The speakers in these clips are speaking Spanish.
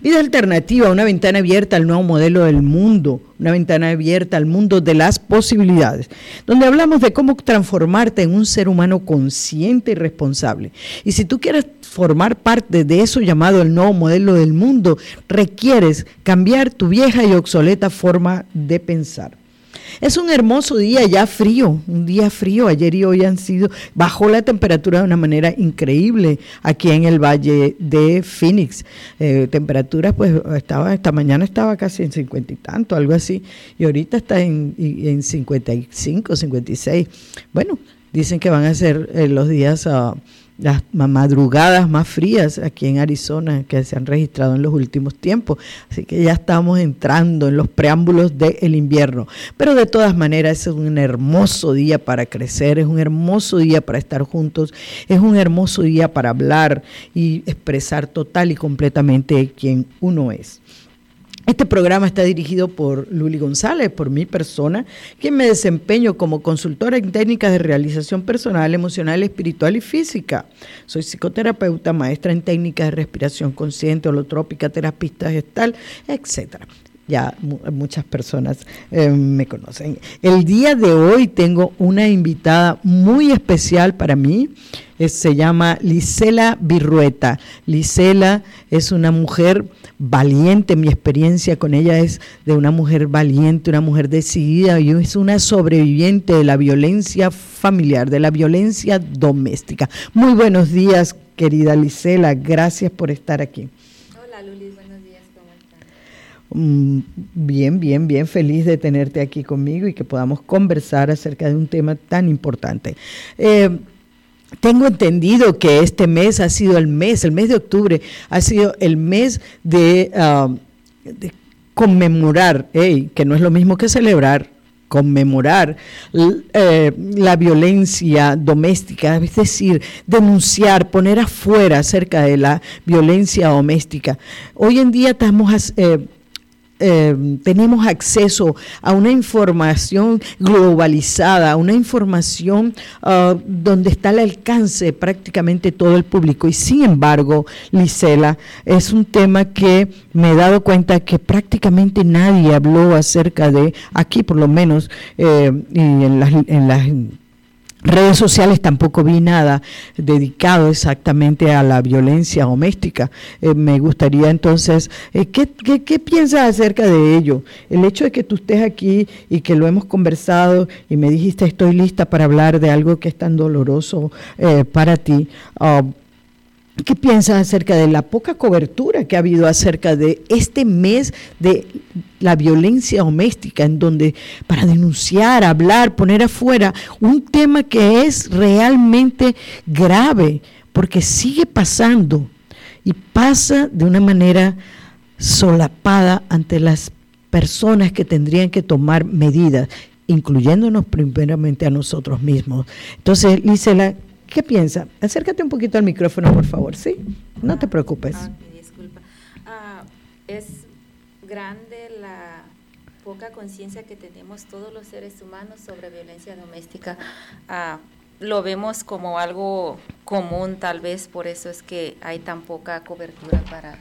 Vida alternativa, una ventana abierta al nuevo modelo del mundo, una ventana abierta al mundo de las posibilidades, donde hablamos de cómo transformarte en un ser humano consciente y responsable. Y si tú quieres formar parte de eso llamado el nuevo modelo del mundo, requieres cambiar tu vieja y obsoleta forma de pensar. Es un hermoso día ya frío, un día frío. Ayer y hoy han sido, bajó la temperatura de una manera increíble aquí en el valle de Phoenix. Eh, temperatura, pues estaba, esta mañana estaba casi en cincuenta y tanto, algo así, y ahorita está en, en 55, 56. Bueno, dicen que van a ser eh, los días... Uh, las madrugadas más frías aquí en Arizona que se han registrado en los últimos tiempos. Así que ya estamos entrando en los preámbulos del invierno. Pero de todas maneras es un hermoso día para crecer, es un hermoso día para estar juntos, es un hermoso día para hablar y expresar total y completamente quién uno es. Este programa está dirigido por Luli González, por mi persona, quien me desempeño como consultora en técnicas de realización personal, emocional, espiritual y física. Soy psicoterapeuta, maestra en técnicas de respiración consciente, holotrópica, terapista gestal, etcétera ya muchas personas eh, me conocen. El día de hoy tengo una invitada muy especial para mí, se llama Lisela Virrueta. Lisela es una mujer valiente, mi experiencia con ella es de una mujer valiente, una mujer decidida y es una sobreviviente de la violencia familiar, de la violencia doméstica. Muy buenos días, querida Lisela, gracias por estar aquí. Mm, bien, bien, bien feliz de tenerte aquí conmigo y que podamos conversar acerca de un tema tan importante. Eh, tengo entendido que este mes ha sido el mes, el mes de octubre ha sido el mes de, ah, conmemorar, que no es lo mismo que celebrar, conmemorar eh, la violencia doméstica, es decir, denunciar, poner afuera acerca de la violencia doméstica. Hoy en día estamos eh, eh, tenemos acceso a una información globalizada, una información ah, donde está al alcance prácticamente todo el público. Y sin embargo, Lisela, es un tema que me he dado cuenta que prácticamente nadie habló acerca de, aquí por lo menos, eh, y en las, en las redes sociales tampoco vi nada dedicado exactamente a la violencia doméstica. Eh, me gustaría entonces, eh, ¿qué, qué, piensas acerca de ello? El hecho de que tú estés aquí y que lo hemos conversado y me dijiste estoy lista para hablar de algo que es tan doloroso eh, para ti. Ah, ¿Qué piensas acerca de la poca cobertura que ha habido acerca de este mes de la violencia doméstica, en donde para denunciar, hablar, poner afuera un tema que es realmente grave, porque sigue pasando y pasa de una manera solapada ante las personas que tendrían que tomar medidas, incluyéndonos primeramente a nosotros mismos. Entonces, Lisela, ¿Qué piensa? Acércate un poquito al micrófono, por favor, ¿sí? No te preocupes. Ah, disculpa. Ah, es grande la poca conciencia que tenemos todos los seres humanos sobre violencia doméstica. Ah, lo vemos como algo común, tal vez, por eso es que hay tan poca cobertura para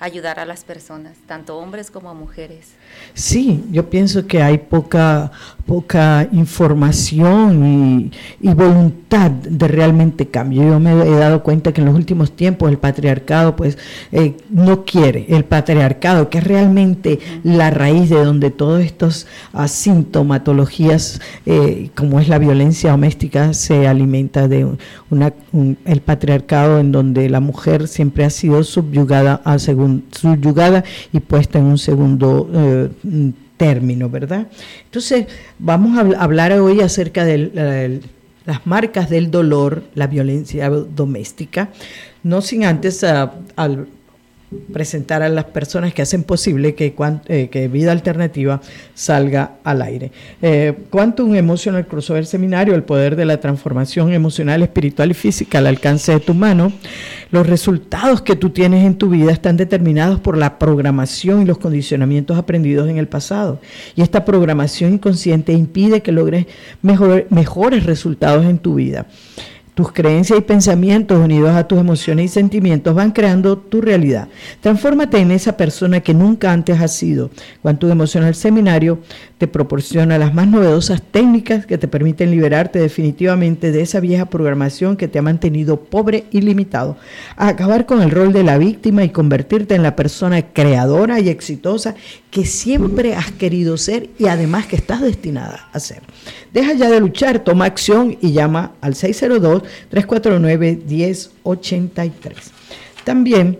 ayudar a las personas, tanto hombres como mujeres. Sí, yo pienso que hay poca, poca información y, voluntad de realmente cambio. Yo me he dado cuenta que en los últimos tiempos el patriarcado pues eh, no quiere, el patriarcado que es realmente la raíz de donde todas estas asintomatologías eh, como es la violencia doméstica se alimenta de una, el patriarcado en donde la mujer siempre ha sido subyugada a según, subyugada y puesta en un segundo eh, término, ¿verdad? Entonces, vamos a hablar hoy acerca de las marcas del dolor, la violencia doméstica, no sin antes ah, al presentar a las personas que hacen posible que, eh, que Vida Alternativa salga al aire. Eh, Quantum Emotional Crossover Seminario, el poder de la transformación emocional, espiritual y física al alcance de tu mano. Los resultados que tú tienes en tu vida están determinados por la programación y los condicionamientos aprendidos en el pasado. Y esta programación inconsciente impide que logres mejores resultados en tu vida. Tus creencias y pensamientos unidos a tus emociones y sentimientos van creando tu realidad. Transfórmate en esa persona que nunca antes has sido. Cuando Emocional Seminario te proporciona las más novedosas técnicas que te permiten liberarte definitivamente de esa vieja programación que te ha mantenido pobre y limitado, a acabar con el rol de la víctima y convertirte en la persona creadora y exitosa que siempre has querido ser y además que estás destinada a ser. Deja ya de luchar, toma acción y llama al 602-349-1083. También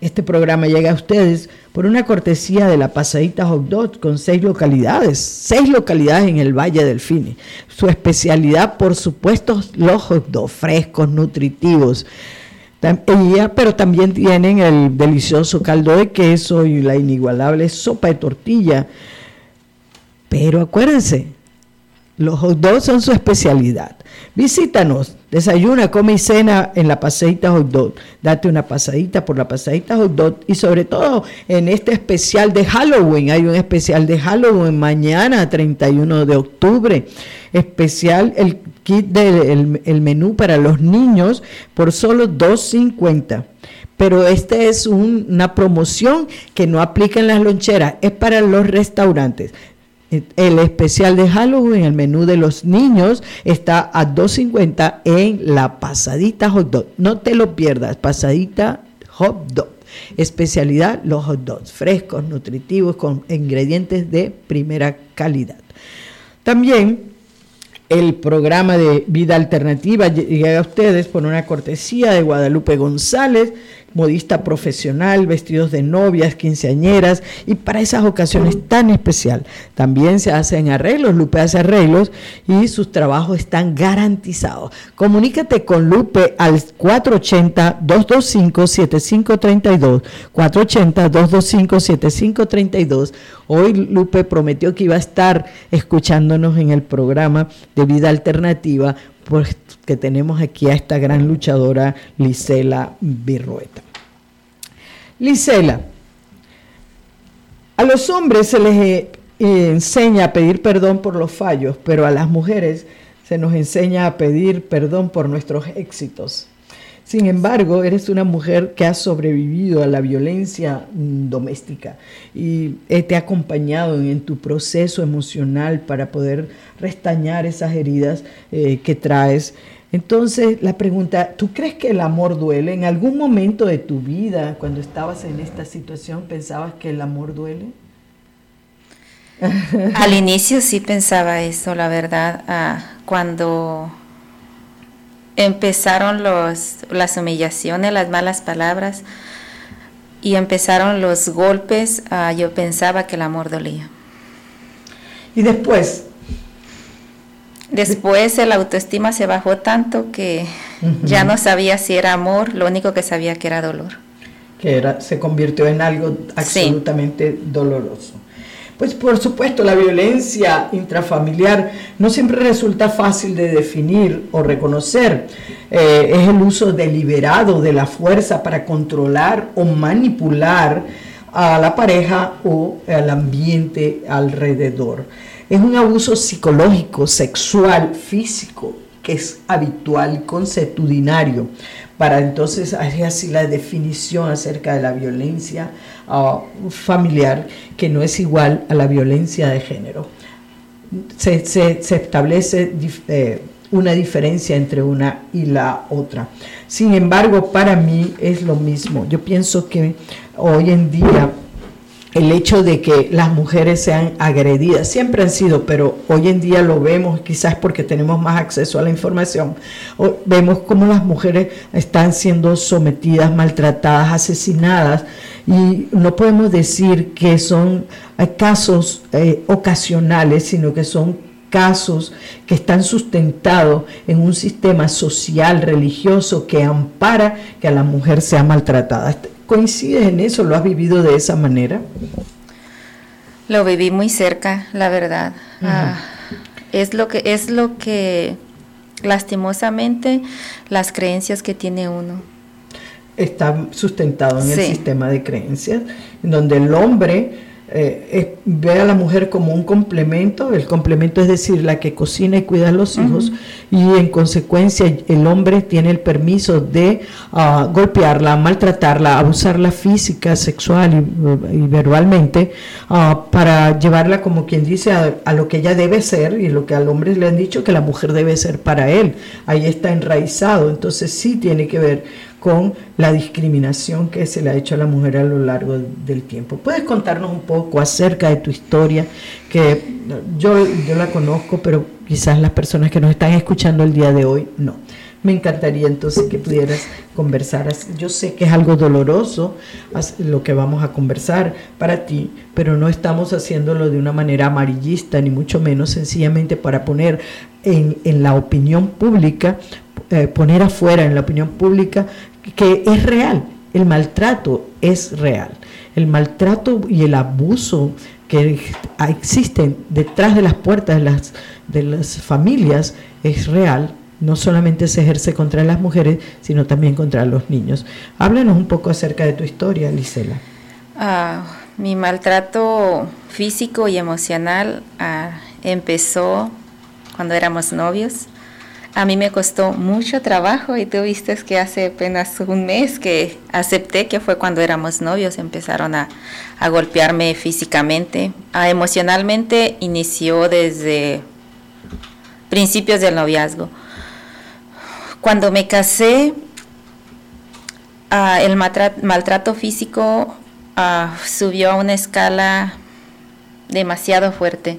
este programa llega a ustedes por una cortesía de la Pasadita Hot Dog con seis localidades, seis localidades en el Valle del Fine. Su especialidad, por supuesto, los hot dogs frescos, nutritivos. Pero también tienen el delicioso caldo de queso y la inigualable sopa de tortilla. Pero acuérdense, los hot dogs son su especialidad. Visítanos, desayuna, come y cena en la pasadita hot dog. Date una pasadita por la pasadita hot dog y sobre todo en este especial de Halloween. Hay un especial de Halloween mañana, 31 de octubre. Especial el kit del el menú para los niños por solo 2.50 pero esta es una promoción que no aplica en las loncheras, es para los restaurantes. El especial de Halloween, el menú de los niños, está a 2.50 en la pasadita hot dog. No te lo pierdas, pasadita hot dog. Especialidad, los hot dogs, frescos, nutritivos, con ingredientes de primera calidad. También el programa de Vida Alternativa llega a ustedes por una cortesía de Guadalupe González, modista profesional, vestidos de novias, quinceañeras y para esas ocasiones tan especial. También se hacen arreglos, Lupe hace arreglos y sus trabajos están garantizados. Comunícate con Lupe al 480-225-7532, 480-225-7532. Hoy Lupe prometió que iba a estar escuchándonos en el programa de Vida Alternativa porque tenemos aquí a esta gran luchadora Lisela Birrueta. Lisela, a los hombres se les eh, enseña a pedir perdón por los fallos, pero a las mujeres se nos enseña a pedir perdón por nuestros éxitos. Sin embargo, eres una mujer que ha sobrevivido a la violencia mm, doméstica y eh, te ha acompañado en, tu proceso emocional para poder restañar esas heridas eh, que traes. Entonces, la pregunta, ¿tú crees que el amor duele? ¿En algún momento de tu vida, cuando estabas en esta situación, pensabas que el amor duele? Al inicio sí pensaba eso, la verdad. Ah, cuando empezaron los, las humillaciones, las malas palabras y empezaron los golpes, ah, yo pensaba que el amor dolía. ¿Y después? Después el autoestima se bajó tanto que ya no sabía si era amor, lo único que sabía que era dolor. Que era, se convirtió en algo absolutamente doloroso. Pues por supuesto, la violencia intrafamiliar no siempre resulta fácil de definir o reconocer. Eh, es el uso deliberado de la fuerza para controlar o manipular a la pareja o al ambiente alrededor. Es un abuso psicológico, sexual, físico, que es habitual y consuetudinario. Para entonces hacer así la definición acerca de la violencia familiar que no es igual a la violencia de género. Se, establece eh, una diferencia entre una y la otra. Sin embargo, para mí es lo mismo. Yo pienso que hoy en día el hecho de que las mujeres sean agredidas, siempre han sido, pero hoy en día lo vemos, quizás porque tenemos más acceso a la información, vemos cómo las mujeres están siendo sometidas, maltratadas, asesinadas, y no podemos decir que son eh, casos eh, ocasionales, sino que son casos que están sustentados en un sistema social, religioso, que ampara que a la mujer sea maltratada. ¿Coincides en eso? ¿Lo has vivido de esa manera? Lo viví muy cerca, la verdad. Ah, es lo que es lo que lastimosamente las creencias que tiene uno está sustentado en el sistema de creencias, en donde el hombre eh, ve a la mujer como un complemento, el complemento es decir, la que cocina y cuida a los hijos, y en consecuencia el hombre tiene el permiso de ah, golpearla, maltratarla, abusarla física, sexual y, verbalmente, ah, para llevarla como quien dice a, a, lo que ella debe ser y lo que al hombre le han dicho que la mujer debe ser para él. Ahí está enraizado, entonces sí tiene que ver con la discriminación que se le ha hecho a la mujer a lo largo del tiempo. ¿Puedes contarnos un poco acerca de tu historia? Que yo, yo la conozco, pero quizás las personas que nos están escuchando el día de hoy no. Me encantaría entonces que pudieras conversar. Yo sé que es algo doloroso lo que vamos a conversar para ti, pero no estamos haciéndolo de una manera amarillista, ni mucho menos sencillamente para poner en, en la opinión pública, eh, poner afuera en la opinión pública que es real, el maltrato es real. El maltrato y el abuso que existen detrás de las puertas de las, de las familias es real. No solamente se ejerce contra las mujeres, sino también contra los niños. Háblanos un poco acerca de tu historia, Lisela. Ah, mi maltrato físico y emocional ah, empezó cuando éramos novios. A mí me costó mucho trabajo y tú viste que hace apenas un mes que acepté que fue cuando éramos novios, empezaron a, golpearme físicamente. Ah, emocionalmente inició desde principios del noviazgo. Cuando me casé, ah, el maltrato, físico ah, subió a una escala demasiado fuerte.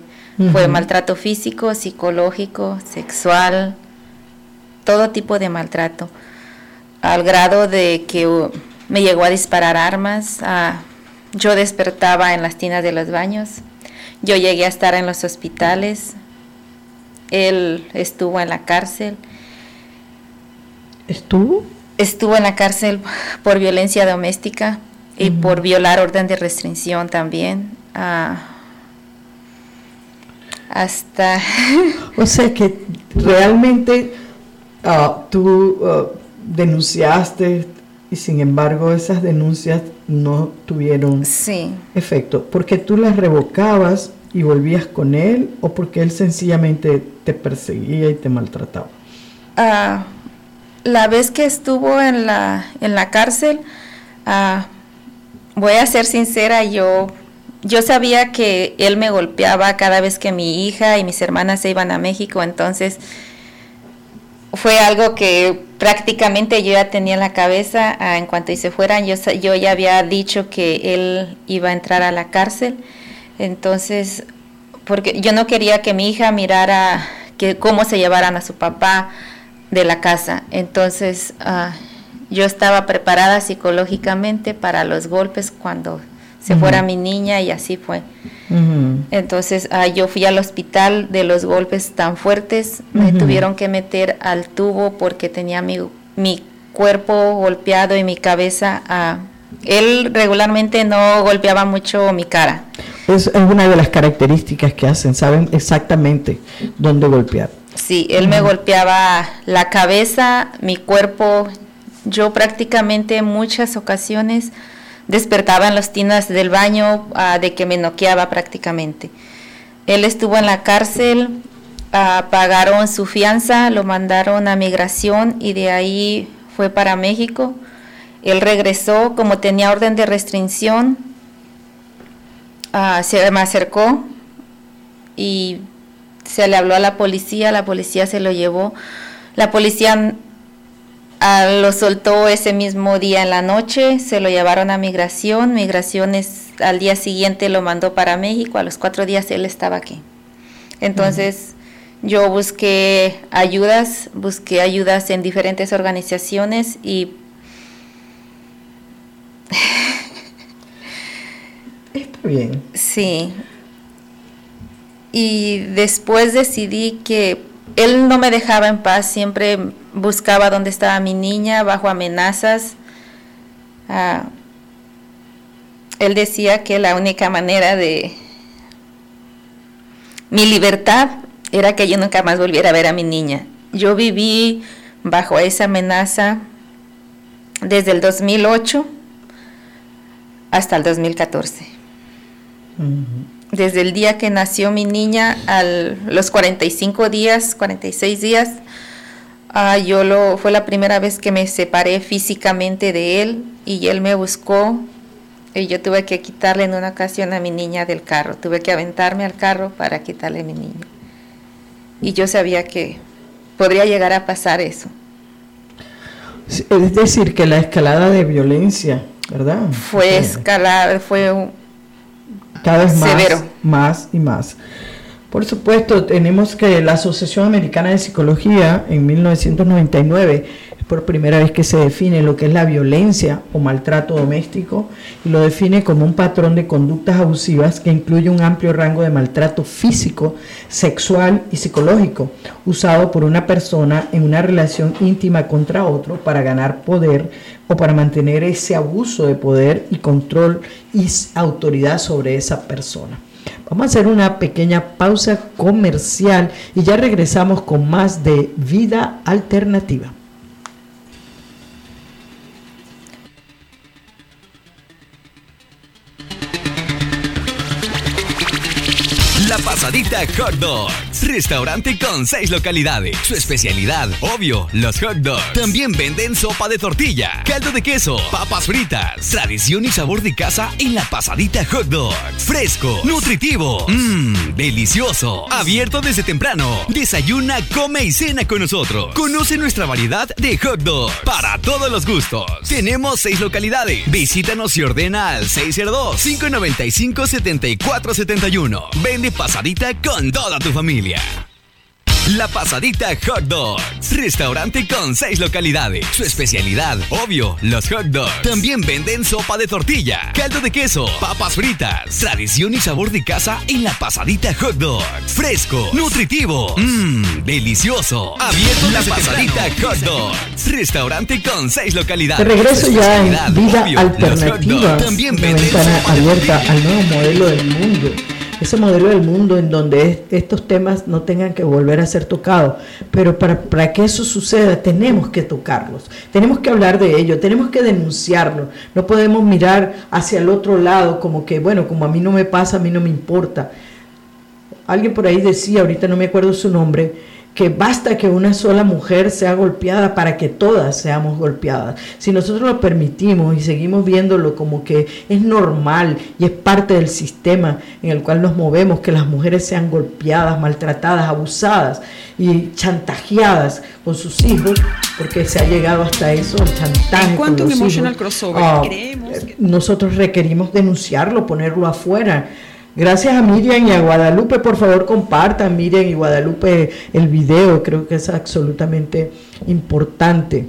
Fue maltrato físico, psicológico, sexual, todo tipo de maltrato, al grado de que uh, me llegó a disparar armas, yo despertaba en las tinas de los baños, yo llegué a estar en los hospitales, él estuvo en la cárcel. ¿Estuvo? Estuvo en la cárcel por violencia doméstica y por violar orden de restricción también. Ah, hasta... o sea que realmente Ah, tú ah, denunciaste y sin embargo esas denuncias no tuvieron efecto. ¿Porque tú las revocabas y volvías con él o porque él sencillamente te perseguía y te maltrataba? Ah, la vez que estuvo en la, en la cárcel, voy a ser sincera, yo, yo sabía que él me golpeaba cada vez que mi hija y mis hermanas se iban a México, entonces fue algo que prácticamente yo ya tenía en la cabeza ah, en cuanto y se fueran. Yo, yo ya había dicho que él iba a entrar a la cárcel. Entonces, porque yo no quería que mi hija mirara que cómo se llevaran a su papá de la casa. Entonces, ah, yo estaba preparada psicológicamente para los golpes cuando se fuera mi niña y así fue. Entonces ah, yo fui al hospital de los golpes tan fuertes, me tuvieron que meter al tubo porque tenía mi, mi cuerpo golpeado y mi cabeza. Ah, él regularmente no golpeaba mucho mi cara. Es, una de las características que hacen, saben exactamente dónde golpear. Sí, él me golpeaba la cabeza, mi cuerpo. Yo prácticamente en muchas ocasiones despertaba en las tinas del baño ah, de que me noqueaba prácticamente. Él estuvo en la cárcel, ah, pagaron su fianza, lo mandaron a migración y de ahí fue para México. Él regresó, como tenía orden de restricción, ah, se me acercó y se le habló a la policía, la policía se lo llevó. La policía lo soltó ese mismo día en la noche, se lo llevaron a migración, migraciones al día siguiente lo mandó para México, a los cuatro días él estaba aquí. Entonces yo busqué ayudas, busqué ayudas en diferentes organizaciones y... Está bien. Sí. Y después decidí que él no me dejaba en paz, siempre buscaba dónde estaba mi niña bajo amenazas. Ah, él decía que la única manera de mi libertad era que yo nunca más volviera a ver a mi niña. Yo viví bajo esa amenaza desde el 2008 hasta el 2014. Desde el día que nació mi niña, a los 45 días, 46 días, ah, yo lo, fue la primera vez que me separé físicamente de él y él me buscó y yo tuve que quitarle en una ocasión a mi niña del carro, tuve que aventarme al carro para quitarle a mi niña. Y yo sabía que podría llegar a pasar eso. Es decir, que la escalada de violencia, ¿verdad? Fue escalada, fue un, cada vez más, severo. más y más. Por supuesto, tenemos que la Asociación Americana de Psicología en 1999 por primera vez que se define lo que es la violencia o maltrato doméstico y lo define como un patrón de conductas abusivas que incluye un amplio rango de maltrato físico, sexual y psicológico usado por una persona en una relación íntima contra otro para ganar poder o para mantener ese abuso de poder y control y autoridad sobre esa persona. Vamos a hacer una pequeña pausa comercial y ya regresamos con más de vida alternativa. Pasadita Hot Dogs. Restaurante con seis localidades. Su especialidad, obvio, los hot dogs. También venden sopa de tortilla, caldo de queso, papas fritas. Tradición y sabor de casa en la Pasadita Hot Dogs. Fresco, nutritivo, mmm, delicioso. Abierto desde temprano. Desayuna, come y cena con nosotros. Conoce nuestra variedad de hot dogs para todos los gustos. Tenemos seis localidades. Visítanos y ordena al 602 595 7471. Vende pasadita con toda tu familia. La Pasadita Hot Dogs. Restaurante con seis localidades. Su especialidad, obvio, los hot dogs. También venden sopa de tortilla, caldo de queso, papas fritas. Tradición y sabor de casa en la Pasadita Hot Dogs. Fresco, nutritivo, mmm, delicioso. Abierto la Pasadita Hot Dogs. Restaurante con seis localidades. De regreso ya en Vida Alternativa. También venden abierta al nuevo modelo del mundo ese modelo del mundo en donde estos temas no tengan que volver a ser tocados. Pero para, para, que eso suceda tenemos que tocarlos, tenemos que hablar de ello, tenemos que denunciarlo. No podemos mirar hacia el otro lado como que, bueno, como a mí no me pasa, a mí no me importa. Alguien por ahí decía, ahorita no me acuerdo su nombre, que basta que una sola mujer sea golpeada para que todas seamos golpeadas. Si nosotros lo permitimos y seguimos viéndolo como que es normal y es parte del sistema en el cual nos movemos, que las mujeres sean golpeadas, maltratadas, abusadas y chantajeadas con sus hijos, porque se ha llegado hasta eso, el chantaje. con los emotional crossover, ah, nosotros requerimos denunciarlo, ponerlo afuera Gracias a Miriam y a Guadalupe, por favor compartan Miriam y Guadalupe el video, creo que es absolutamente importante.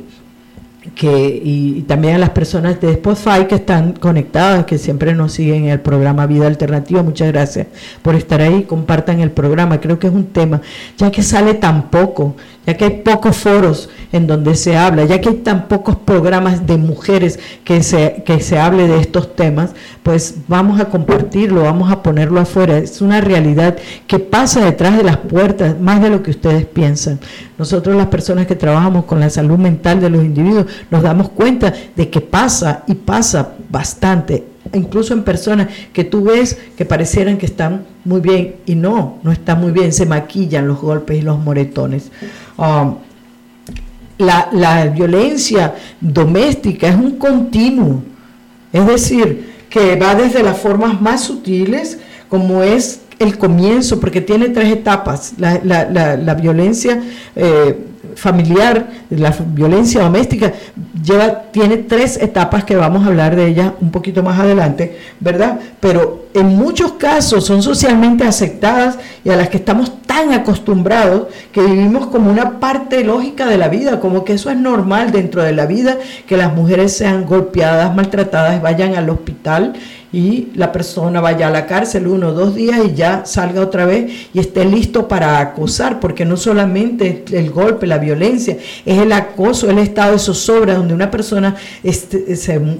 Que, y, también a las personas de Spotify que están conectadas, que siempre nos siguen en el programa Vida Alternativa. Muchas gracias por estar ahí. Compartan el programa. Creo que es un tema, ya que sale tan poco, ya que hay pocos foros en donde se habla, ya que hay tan pocos programas de mujeres que se, que se hable de estos temas, pues vamos a compartirlo, vamos a ponerlo afuera. Es una realidad que pasa detrás de las puertas, más de lo que ustedes piensan. Nosotros las personas que trabajamos con la salud mental de los individuos nos damos cuenta de que pasa y pasa bastante, incluso en personas que tú ves que parecieran que están muy bien y no, no están muy bien, se maquillan los golpes y los moretones. Um, la, violencia doméstica es un continuo, es decir, que va desde las formas más sutiles, como es el comienzo, porque tiene tres etapas. La, la, violencia eh, familiar, la violencia doméstica, lleva, tiene tres etapas que vamos a hablar de ellas un poquito más adelante, ¿verdad? Pero en muchos casos son socialmente aceptadas y a las que estamos tan acostumbrados que vivimos como una parte lógica de la vida, como que eso es normal dentro de la vida, que las mujeres sean golpeadas, maltratadas, vayan al hospital y la persona vaya a la cárcel uno o dos días y ya salga otra vez y esté listo para acosar, porque no solamente el golpe, la violencia, es el acoso, el estado de zozobra donde una persona este,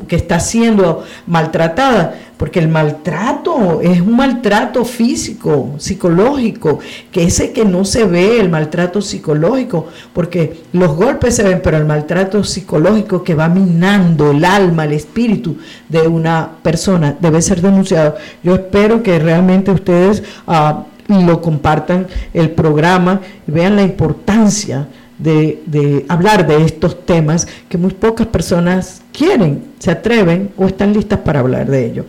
que está siendo maltratada porque el maltrato es un maltrato físico, psicológico, que ese que no se ve, el maltrato psicológico, porque los golpes se ven, pero el maltrato psicológico que va minando el alma, el espíritu de una persona debe ser denunciado. Yo espero que realmente ustedes uh, lo compartan el programa y vean la importancia de, hablar de estos temas que muy pocas personas quieren, se atreven o están listas para hablar de ello.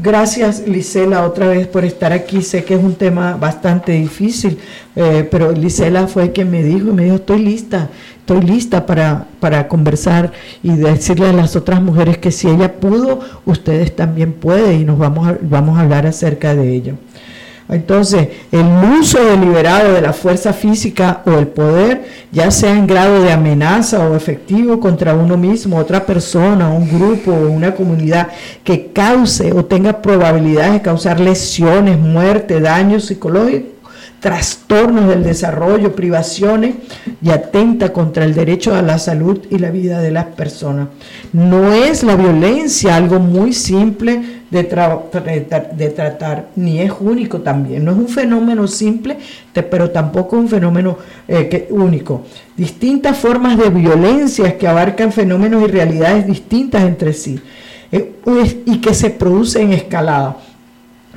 Gracias, Lisela, otra vez por estar aquí. Sé que es un tema bastante difícil, eh, pero Lisela fue quien me dijo, me dijo, estoy lista, estoy lista para, para conversar y decirle a las otras mujeres que si ella pudo, ustedes también pueden y nos vamos vamos a hablar acerca de ello. Entonces, el uso deliberado de la fuerza física o el poder, ya sea en grado de amenaza o efectivo contra uno mismo, otra persona, un grupo o una comunidad que cause o tenga probabilidades de causar lesiones, muerte, daños psicológicos, trastornos del desarrollo, privaciones y atenta contra el derecho a la salud y la vida de las personas. No es la violencia algo muy simple de, de tratar, ni es único también. No es un fenómeno simple, pero tampoco un fenómeno eh, único. Distintas formas de violencia que abarcan fenómenos y realidades distintas entre sí eh, y que se producen en escalada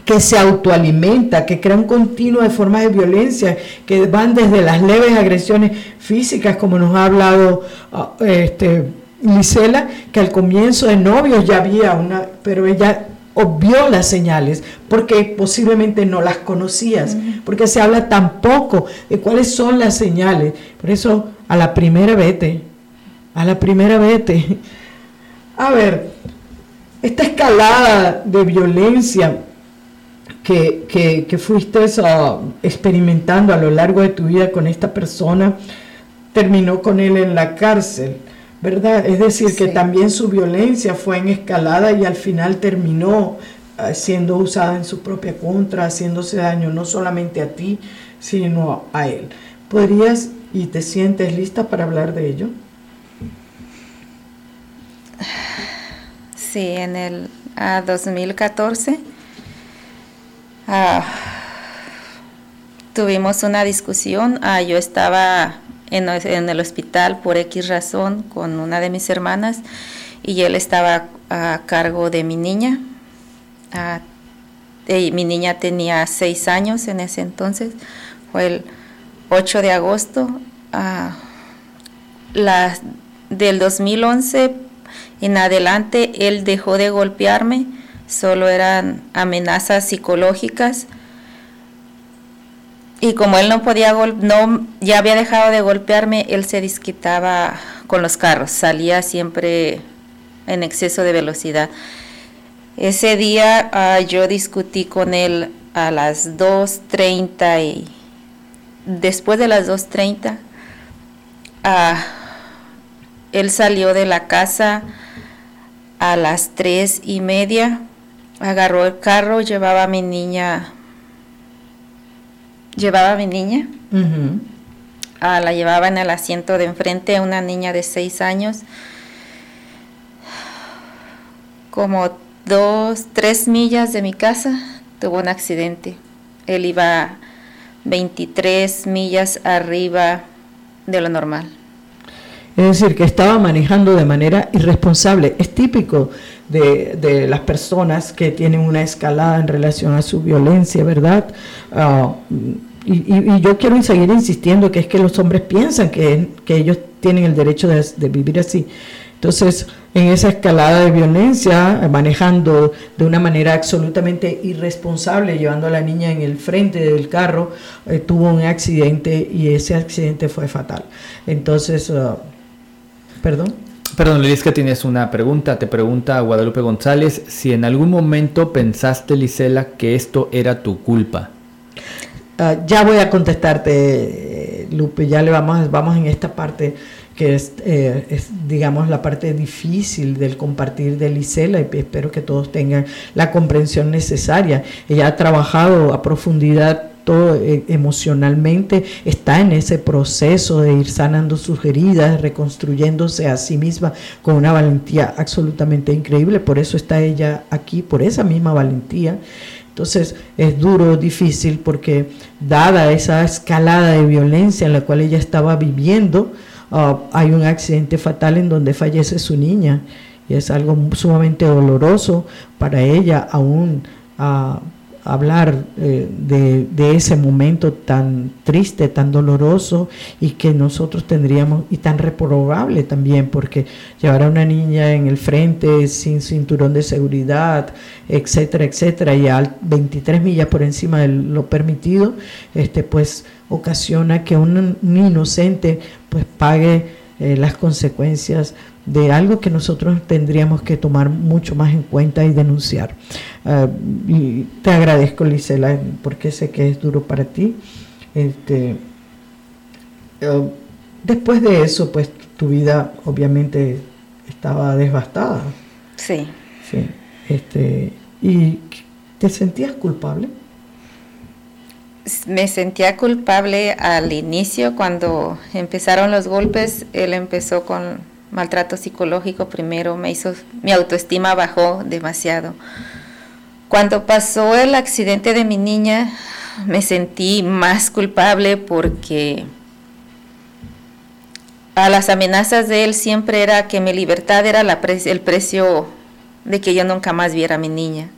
que se autoalimenta, que crea un continuo de formas de violencia que van desde las leves agresiones físicas, como nos ha hablado ah, este, Lisela, que al comienzo de novios ya había una, pero ella obvió las señales porque posiblemente no las conocías, porque se habla tan poco de cuáles son las señales. Por eso, a la primera vete, a la primera vete. A ver, esta escalada de violencia que, que, fuiste uh, experimentando a lo largo de tu vida con esta persona terminó con él en la cárcel, ¿verdad? Es decir, que también su violencia fue en escalada y al final terminó uh, siendo usada en su propia contra, haciéndose daño no solamente a ti, sino a él. ¿Podrías y te sientes lista para hablar de ello? Sí, en el 2014 Ah, tuvimos una discusión. Ah, yo estaba en, el hospital por X razón con una de mis hermanas y él estaba a cargo de mi niña. Ah, mi niña tenía seis años en ese entonces. Fue el 8 de agosto del 2011 en adelante. Él dejó de golpearme solo eran amenazas psicológicas. Y como él no podía, no, ya había dejado de golpearme, él se disquitaba con los carros, salía siempre en exceso de velocidad. Ese día ah, yo discutí con él a las 2.30 y después de las 2.30 ah, él salió de la casa a las tres y media agarró el carro, llevaba a mi niña, llevaba a mi niña, ah, la llevaba en el asiento de enfrente, a una niña de seis años, como dos, tres millas de mi casa, tuvo un accidente. Él iba 23 millas arriba de lo normal. Es decir, que estaba manejando de manera irresponsable. Es típico de, las personas que tienen una escalada en relación a su violencia, ¿verdad? Ah, y, yo quiero seguir insistiendo que es que los hombres piensan que, ellos tienen el derecho de, vivir así. Entonces, en esa escalada de violencia, manejando de una manera absolutamente irresponsable, llevando a la niña en el frente del carro, eh, tuvo un accidente y ese accidente fue fatal. Entonces, ah, perdón. Perdón, Luis, que tienes una pregunta. Te pregunta Guadalupe González si en algún momento pensaste, Lisela, que esto era tu culpa. Ah, ya voy a contestarte, Lupe. Ya le vamos, vamos en esta parte que es, eh, es, digamos, la parte difícil del compartir de Lisela y espero que todos tengan la comprensión necesaria. Ella ha trabajado a profundidad todo eh, emocionalmente, está en ese proceso de ir sanando sus heridas, reconstruyéndose a sí misma con una valentía absolutamente increíble. Por eso está ella aquí, por esa misma valentía. Entonces es duro, difícil, porque dada esa escalada de violencia en la cual ella estaba viviendo, ah, hay un accidente fatal en donde fallece su niña y es algo sumamente doloroso para ella aún. Uh, hablar eh, de, ese momento tan triste, tan doloroso y que nosotros tendríamos, y tan reprobable también, porque llevar a una niña en el frente sin cinturón de seguridad, etcétera, etcétera, y a 23 millas por encima de lo permitido, este, pues ocasiona que un, inocente pues pague eh, las consecuencias de algo que nosotros tendríamos que tomar mucho más en cuenta y denunciar. Ah, y te agradezco, Lisela, porque sé que es duro para ti. Este, eh, después de eso, pues tu vida obviamente estaba devastada. Sí. Sí. Este, ¿Y te sentías culpable? Me sentía culpable al inicio cuando empezaron los golpes. Él empezó con maltrato psicológico primero, me hizo, mi autoestima bajó demasiado. Cuando pasó el accidente de mi niña, me sentí más culpable porque a las amenazas de él siempre era que mi libertad era la el precio de que yo nunca más viera a mi niña.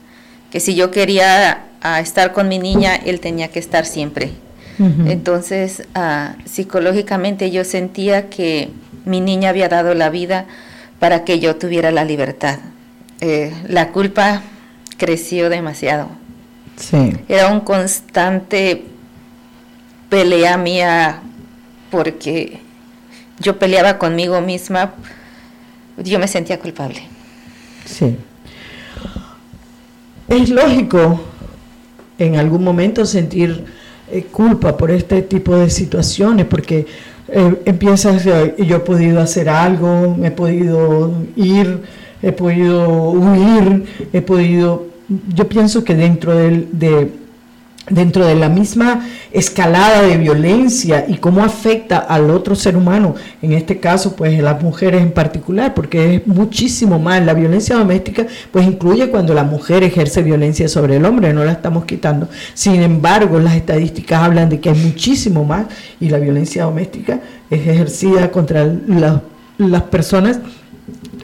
Que si yo quería estar con mi niña, él tenía que estar siempre. Entonces, ah, psicológicamente yo sentía que mi niña había dado la vida para que yo tuviera la libertad. Eh, la culpa creció demasiado. Sí. Era un constante pelea mía porque yo peleaba conmigo misma, yo me sentía culpable. Sí. Es lógico en algún momento sentir eh, culpa por este tipo de situaciones, porque eh, empiezas, yo he podido hacer algo, he podido ir, he podido huir, he podido, yo pienso que dentro del, de dentro de la misma escalada de violencia y cómo afecta al otro ser humano, en este caso pues las mujeres en particular, porque es muchísimo más, la violencia doméstica pues incluye cuando la mujer ejerce violencia sobre el hombre, no la estamos quitando, sin embargo las estadísticas hablan de que hay muchísimo más y la violencia doméstica es ejercida contra las personas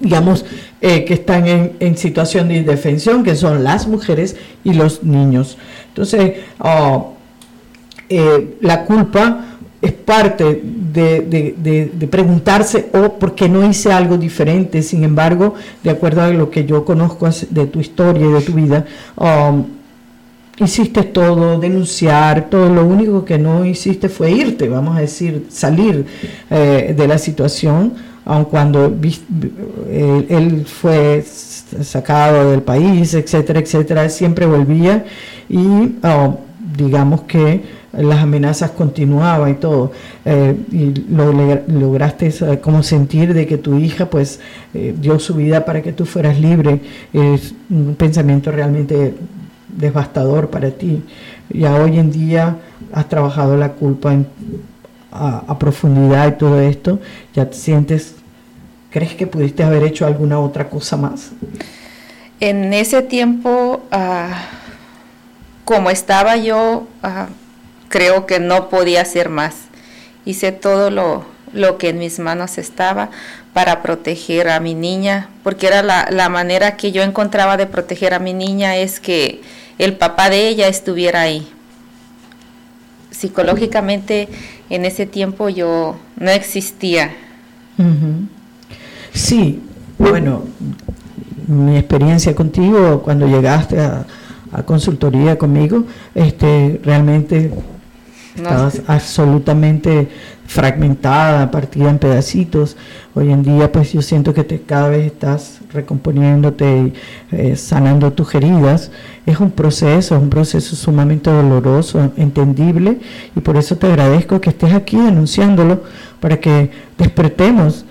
digamos, eh, que están en, en, situación de indefensión, que son las mujeres y los niños. Entonces, ah, eh, la culpa es parte de, preguntarse, o oh, ¿por qué no hice algo diferente? Sin embargo, de acuerdo a lo que yo conozco de tu historia y de tu vida, um, hiciste todo, denunciar, todo, lo único que no hiciste fue irte, vamos a decir, salir eh, de la situación, aun cuando eh, él fue sacado del país, etcétera, etcétera, siempre volvía y oh, digamos que las amenazas continuaban y todo. Eh, y lo, lograste como sentir de que tu hija pues eh, dio su vida para que tú fueras libre. Es un pensamiento realmente devastador para ti. Ya hoy en día has trabajado la culpa a, profundidad y todo esto. Ya te sientes, ¿crees que pudiste haber hecho alguna otra cosa más? En ese tiempo... Uh como estaba yo, ah, creo que no podía hacer más. Hice todo lo, lo, que en mis manos estaba para proteger a mi niña, porque era la, la, manera que yo encontraba de proteger a mi niña es que el papá de ella estuviera ahí. Psicológicamente en ese tiempo yo no existía. Sí, bueno, mi experiencia contigo cuando llegaste a, a consultoría conmigo, este, realmente estabas absolutamente fragmentada, partida en pedacitos. Hoy en día, pues yo siento que te, cada vez estás recomponiéndote y eh, sanando tus heridas. Es un proceso, es un proceso sumamente doloroso, entendible, y por eso te agradezco que estés aquí denunciándolo para que despertemos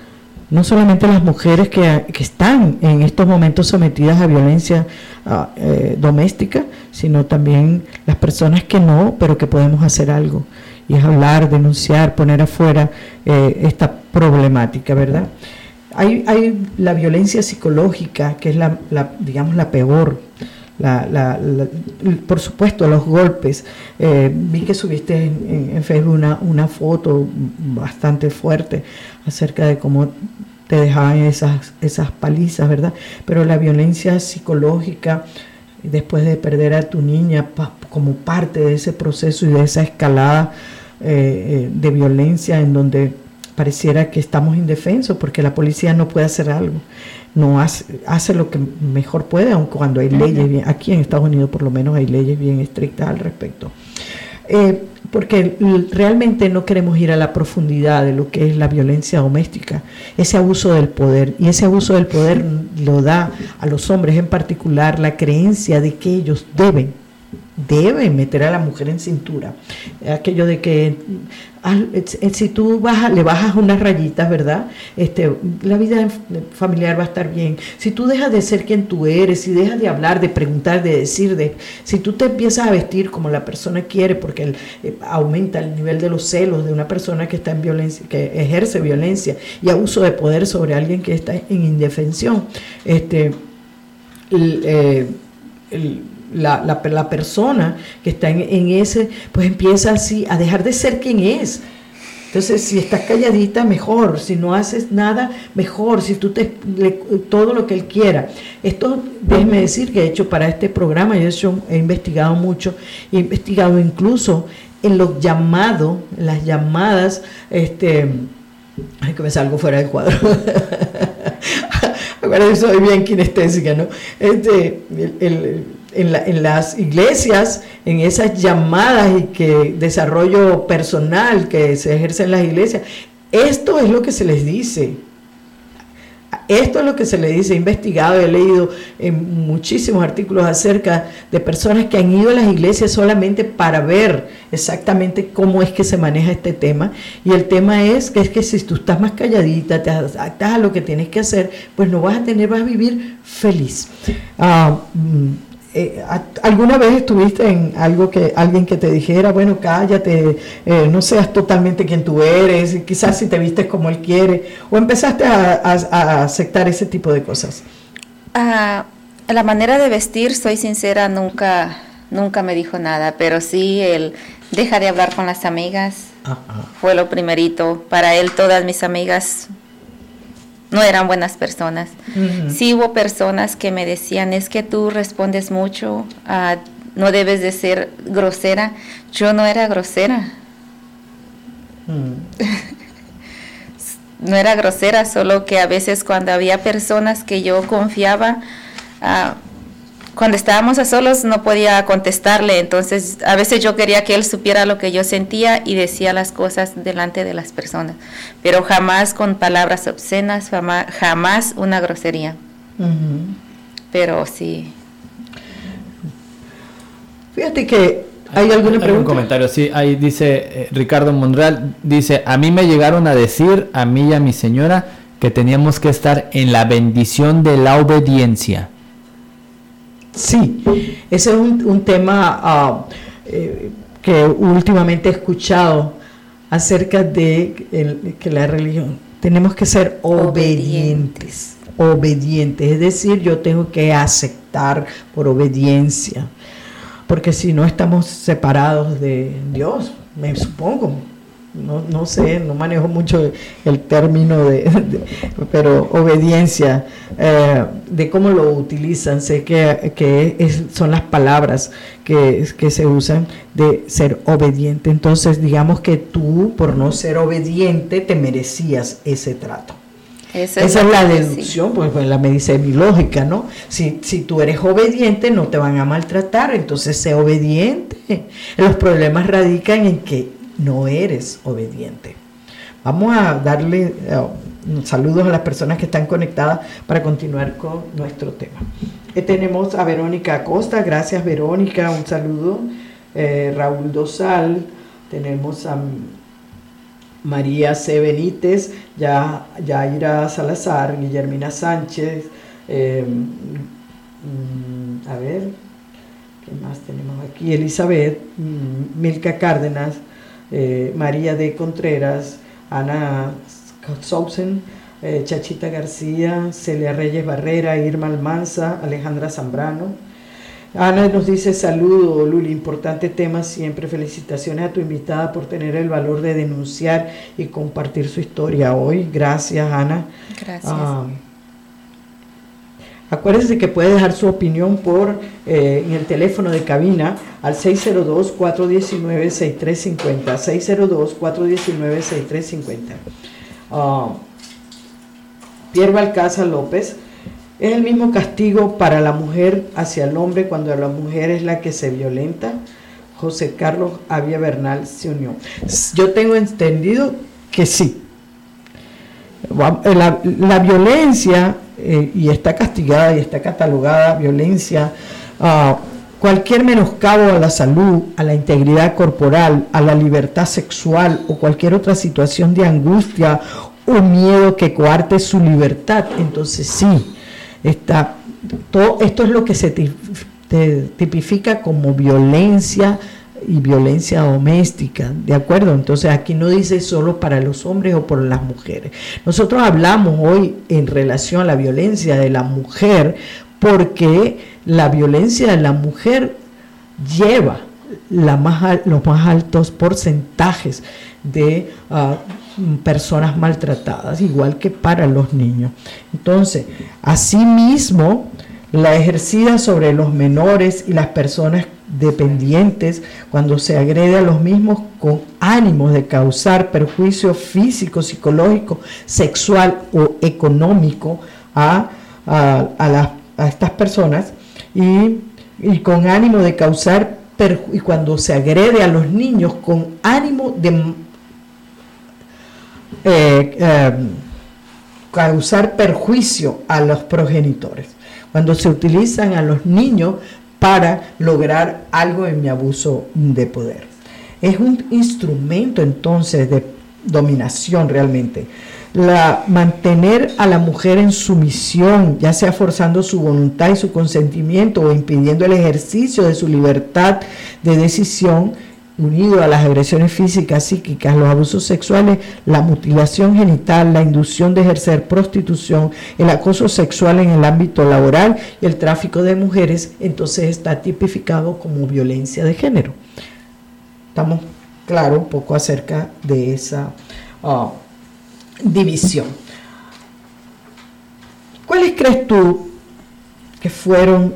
no solamente las mujeres que, están en estos momentos sometidas a violencia ah, eh, doméstica, sino también las personas que no, pero que podemos hacer algo. Y es hablar, denunciar, poner afuera eh, esta problemática, ¿verdad? Hay, hay, la violencia psicológica, que es la, digamos, la peor. La, por supuesto, los golpes. Eh, vi que subiste en, Facebook una, una foto bastante fuerte acerca de cómo te dejaban esas, esas palizas, ¿verdad? Pero la violencia psicológica, después de perder a tu niña como parte de ese proceso y de esa escalada eh, eh, de violencia en donde pareciera que estamos indefensos porque la policía no puede hacer algo, no hace, hace lo que mejor puede, aun cuando hay leyes, bien, aquí en Estados Unidos por lo menos hay leyes bien estrictas al respecto. Eh, porque realmente no queremos ir a la profundidad de lo que es la violencia doméstica, ese abuso del poder. Y ese abuso del poder lo da a los hombres en particular la creencia de que ellos deben debe meter a la mujer en cintura. Aquello de que ah, si tú bajas, le bajas unas rayitas, ¿verdad? Este, la vida familiar va a estar bien. Si tú dejas de ser quien tú eres, si dejas de hablar, de preguntar, de decir, de, si tú te empiezas a vestir como la persona quiere, porque eh, aumenta el nivel de los celos de una persona que está en violencia, que ejerce violencia y abuso de poder sobre alguien que está en indefensión. Este, el, eh, la, la, persona que está en, ese, pues empieza así a dejar de ser quien es. Entonces, si estás calladita, mejor. Si no haces nada, mejor. Si tú te, todo lo que él quiera. Esto, déjeme decir que he hecho para este programa, yo he, investigado mucho, he investigado incluso en los llamados, en las llamadas, este, ay, que me salgo fuera del cuadro. Ahora soy bien kinestésica, ¿no? Este, el en, las iglesias, en esas llamadas y que desarrollo personal que se ejerce en las iglesias. Esto es lo que se les dice. Esto es lo que se les dice. He investigado, he leído en muchísimos artículos acerca de personas que han ido a las iglesias solamente para ver exactamente cómo es que se maneja este tema. Y el tema es que es que si tú estás más calladita, te adaptas a lo que tienes que hacer, pues no vas a tener, vas a vivir feliz. Ah, mm, eh, ¿Alguna vez estuviste en algo que alguien que te dijera, bueno, cállate, eh, no seas totalmente quien tú eres, quizás si te vistes como él quiere, o empezaste a, aceptar ese tipo de cosas? Ah, la manera de vestir, soy sincera, nunca, nunca me dijo nada, pero sí él deja de hablar con las amigas, fue lo primerito. Para él todas mis amigas no eran buenas personas. Sí hubo personas que me decían, es que tú respondes mucho, ah, no debes de ser grosera. Yo no era grosera. Mm. no era grosera, solo que a veces cuando había personas que yo confiaba, uh, cuando estábamos a solos no podía contestarle, entonces a veces yo quería que él supiera lo que yo sentía y decía las cosas delante de las personas, pero jamás con palabras obscenas, jamás, una grosería. Pero sí. Fíjate que hay alguna pregunta. Hay un comentario, sí, ahí dice eh, Ricardo Monreal, dice, a mí me llegaron a decir, a mí y a mi señora, que teníamos que estar en la bendición de la obediencia. Sí, ese es un, tema ah, eh, que últimamente he escuchado acerca de que la religión, tenemos que ser obedientes, obedientes, es decir, yo tengo que aceptar por obediencia, porque si no estamos separados de Dios, me supongo, no, no sé, no manejo mucho el término de, pero obediencia, eh, de cómo lo utilizan, sé que, que son las palabras que, que, se usan de ser obediente. Entonces, digamos que tú, por no ser obediente, te merecías ese trato. Esa es, la deducción, pues, pues, la me dice mi lógica, ¿no? Si, si tú eres obediente, no te van a maltratar, entonces sé obediente. Los problemas radican en que no eres obediente. Vamos a darle eh, saludos a las personas que están conectadas para continuar con nuestro tema. Eh, tenemos a Verónica Acosta, gracias Verónica, un saludo. Eh, Raúl Dosal, tenemos a María C. Benítez, ya, Yaira Salazar, Guillermina Sánchez, mm, a ver, ¿qué más tenemos aquí? Elizabeth, mm, Milka Cárdenas, eh, María de Contreras, Ana Sousen, eh, Chachita García, Celia Reyes Barrera, Irma Almanza, Alejandra Zambrano. Ana nos dice saludo, Luli, importante tema siempre. Felicitaciones a tu invitada por tener el valor de denunciar y compartir su historia hoy. Gracias, Ana. Gracias. Ah, acuérdense que puede dejar su opinión por eh, en el teléfono de cabina al 602-419-6350. 602-419-6350. Uh, Pierre López es el mismo castigo para la mujer hacia el hombre cuando la mujer es la que se violenta. José Carlos Avia Bernal se unió. Yo tengo entendido que sí. La, violencia, eh, y está castigada y está catalogada violencia, ah, cualquier menoscabo a la salud, a la integridad corporal, a la libertad sexual o cualquier otra situación de angustia o miedo que coarte su libertad, entonces sí, Está, todo esto es lo que se tipifica como violencia y violencia doméstica, ¿de acuerdo? Entonces aquí no dice solo para los hombres o por las mujeres. Nosotros hablamos hoy en relación a la violencia de la mujer porque la violencia de la mujer lleva los más altos porcentajes de uh, personas maltratadas, igual que para los niños. Entonces, asimismo, la ejercida sobre los menores y las personas dependientes cuando se agrede a los mismos con ánimos de causar perjuicio físico, psicológico, sexual o económico a, a, estas personas y, y, con ánimo de causar y cuando se agrede a los niños con ánimo de eh, eh, causar perjuicio a los progenitores, cuando se utilizan a los niños para lograr algo en mi abuso de poder. Es un instrumento entonces de dominación realmente. La, mantener a la mujer en sumisión, ya sea forzando su voluntad y su consentimiento o impidiendo el ejercicio de su libertad de decisión, unido a las agresiones físicas, psíquicas, los abusos sexuales, la mutilación genital, la inducción de ejercer prostitución, el acoso sexual en el ámbito laboral y el tráfico de mujeres, entonces está tipificado como violencia de género. Estamos claros un poco acerca de esa ah, división. ¿Cuáles crees tú que fueron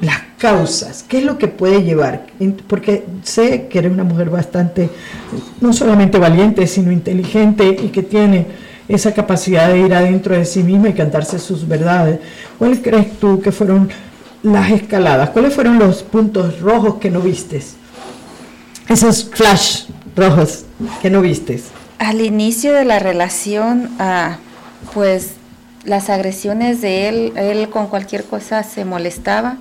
las causas, qué es lo que puede llevar, porque sé que eres una mujer bastante, no solamente valiente, sino inteligente y que tiene esa capacidad de ir adentro de sí misma y cantarse sus verdades. ¿Cuáles crees tú que fueron las escaladas? ¿Cuáles fueron los puntos rojos que no vistes? Esos flash rojos que no vistes. Al inicio de la relación, ah, pues las agresiones de él, él con cualquier cosa se molestaba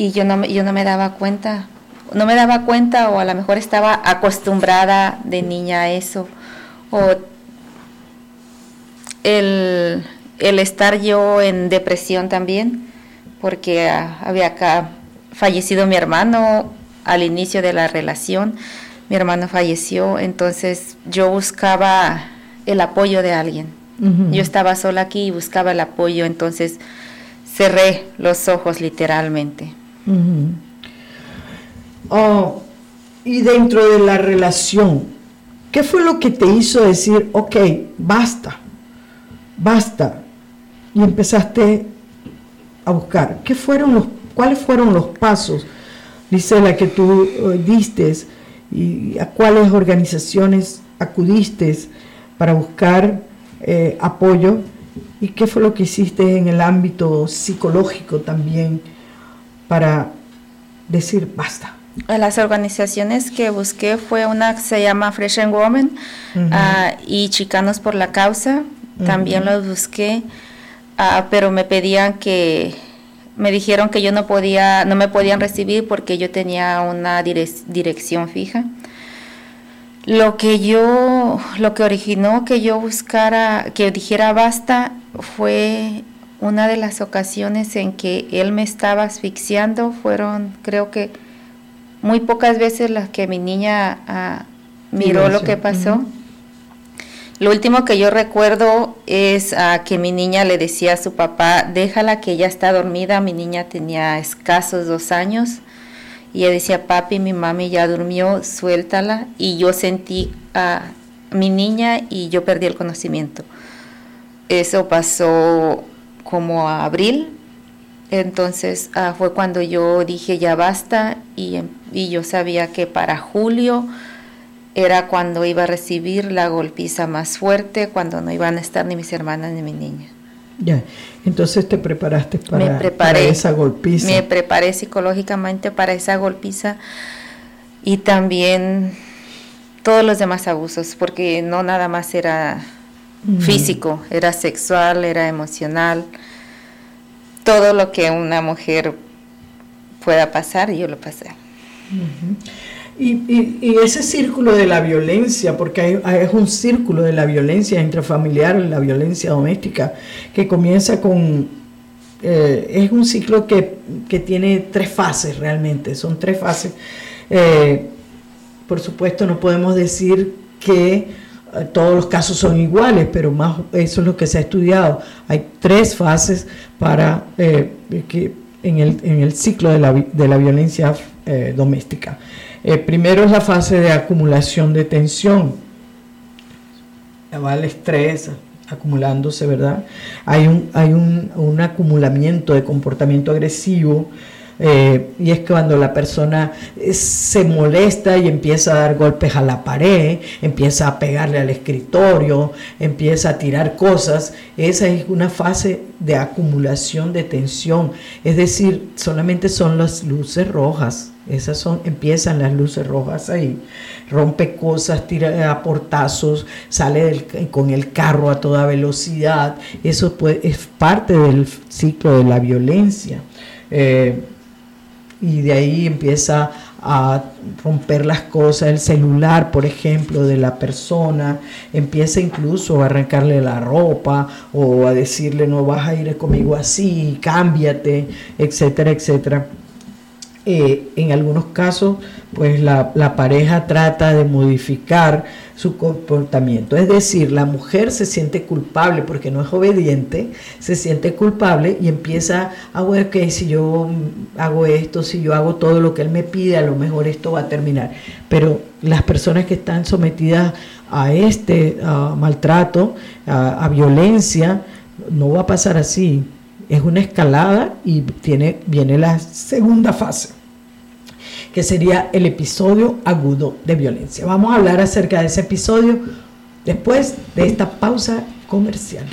y yo no, yo no me daba cuenta, no me daba cuenta o a lo mejor estaba acostumbrada de niña a eso, o el, estar yo en depresión también, porque había acá fallecido mi hermano al inicio de la relación, mi hermano falleció, entonces yo buscaba el apoyo de alguien. Yo estaba sola aquí y buscaba el apoyo, entonces cerré los ojos literalmente. Oh, y dentro de la relación, ¿qué fue lo que te hizo decir, ok, basta, basta? Y empezaste a buscar. ¿Qué fueron los, ¿Cuáles fueron los pasos, la que tú eh, diste y a cuáles organizaciones acudiste para buscar eh, apoyo? ¿Y qué fue lo que hiciste en el ámbito psicológico también? Para decir basta? Las organizaciones que busqué fue una que se llama Fresh and Women ah, y Chicanos por la Causa. También los busqué, ah, pero me pedían que, me dijeron que yo no podía, no me podían recibir porque yo tenía una dirección fija. Lo que yo, lo que originó que yo buscara, que dijera basta, fue una de las ocasiones en que él me estaba asfixiando. Fueron, creo que, muy pocas veces las que mi niña ah, miró lo que pasó. Lo último que yo recuerdo es ah, que mi niña le decía a su papá, déjala que ella está dormida. Mi niña tenía escasos dos años. Y ella decía, papi, mi mami ya durmió, suéltala. Y yo sentí a mi niña y yo perdí el conocimiento. Eso pasó como a abril. Entonces ah, fue cuando yo dije, ya basta. Y, y yo sabía que para julio era cuando iba a recibir la golpiza más fuerte, cuando no iban a estar ni mis hermanas ni mi niña. Ya, entonces te preparaste para, esa golpiza. Me preparé psicológicamente para esa golpiza y también todos los demás abusos, porque no nada más era físico, era sexual, era emocional, todo lo que una mujer pueda pasar, yo lo pasé. Y, ese círculo de la violencia, porque es un círculo de la violencia intrafamiliar, la violencia doméstica, que comienza con... Eh, es un ciclo que, tiene tres fases realmente, son tres fases. Eh, por supuesto no podemos decir que todos los casos son iguales, pero más eso es lo que se ha estudiado. Hay tres fases para que en el, en el ciclo de la, de la violencia doméstica. Eh, primero es la fase de acumulación de tensión. Va el estrés acumulándose, ¿verdad? Hay un, hay un, un acumulamiento de comportamiento agresivo, eh, y es cuando la persona eh, se molesta y empieza a dar golpes a la pared, empieza a pegarle al escritorio, empieza a tirar cosas. Esa es una fase de acumulación de tensión. Es decir, solamente son las luces rojas. Esas son, empiezan las luces rojas ahí. Rompe cosas, tira a portazos, sale con el carro a toda velocidad. Eso es parte del ciclo de la violencia. Eh, y de ahí empieza a romper las cosas, el celular, por ejemplo, de la persona, empieza incluso a arrancarle la ropa o a decirle no vas a ir conmigo así, cámbiate, etcétera, etcétera. Eh, en algunos casos, pues la, pareja trata de modificar su comportamiento. Es decir, la mujer se siente culpable porque no es obediente, se siente culpable y empieza a, ver que si yo hago esto, si yo hago todo lo que él me pide, a lo mejor esto va a terminar. Pero las personas que están sometidas a este maltrato, a violencia, no va a pasar así. Es una escalada y tiene, viene la segunda fase que sería el episodio agudo de violencia. Vamos a hablar acerca de ese episodio después de esta pausa comercial.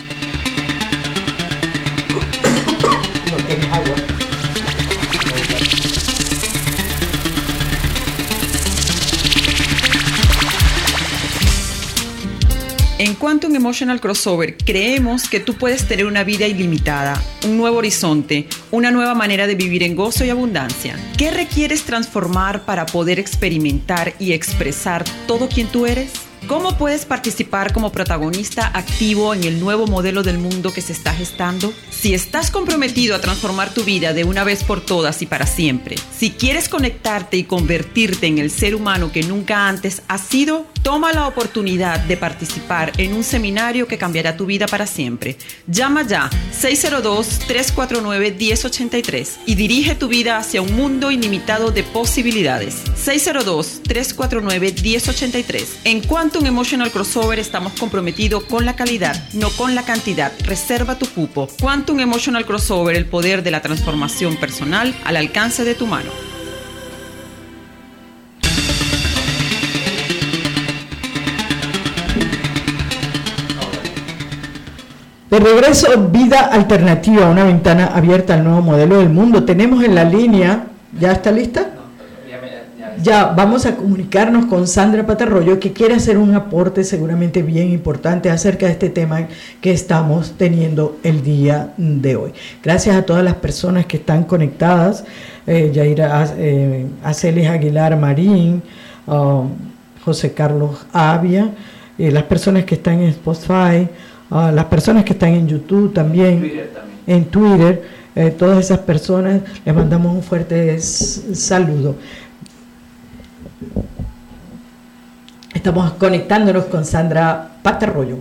Quantum Emotional Crossover creemos que tú puedes tener una vida ilimitada, un nuevo horizonte, una nueva manera de vivir en gozo y abundancia. ¿Qué requieres transformar para poder experimentar y expresar todo quien tú eres? ¿Cómo puedes participar como protagonista activo en el nuevo modelo del mundo que se está gestando? Si estás comprometido a transformar tu vida de una vez por todas y para siempre, si quieres conectarte y convertirte en el ser humano que nunca antes has sido, toma la oportunidad de participar en un seminario que cambiará tu vida para siempre. Llama ya 602-349-1083 y dirige tu vida hacia un mundo ilimitado de posibilidades. 602-349-1083. En cuanto un Emotional Crossover estamos comprometidos con la calidad, no con la cantidad. Reserva tu cupo. Quantum Emotional Crossover, el poder de la transformación personal al alcance de tu mano. De regreso, vida alternativa, una ventana abierta al nuevo modelo del mundo. Tenemos en la línea, ¿ya está lista? ya vamos a comunicarnos con Sandra Patarroyo, que quiere hacer un aporte seguramente bien importante acerca de este tema que estamos teniendo el día de hoy. Gracias a todas las personas que están conectadas, eh, Yaira eh, Aceles Aguilar Marín, um, José Carlos Avia, eh, las personas que están en Spotify, ah, las personas que están en YouTube también, en Twitter, eh, todas esas personas, les mandamos un fuerte saludo. Estamos conectándonos con Sandra Patarroyo.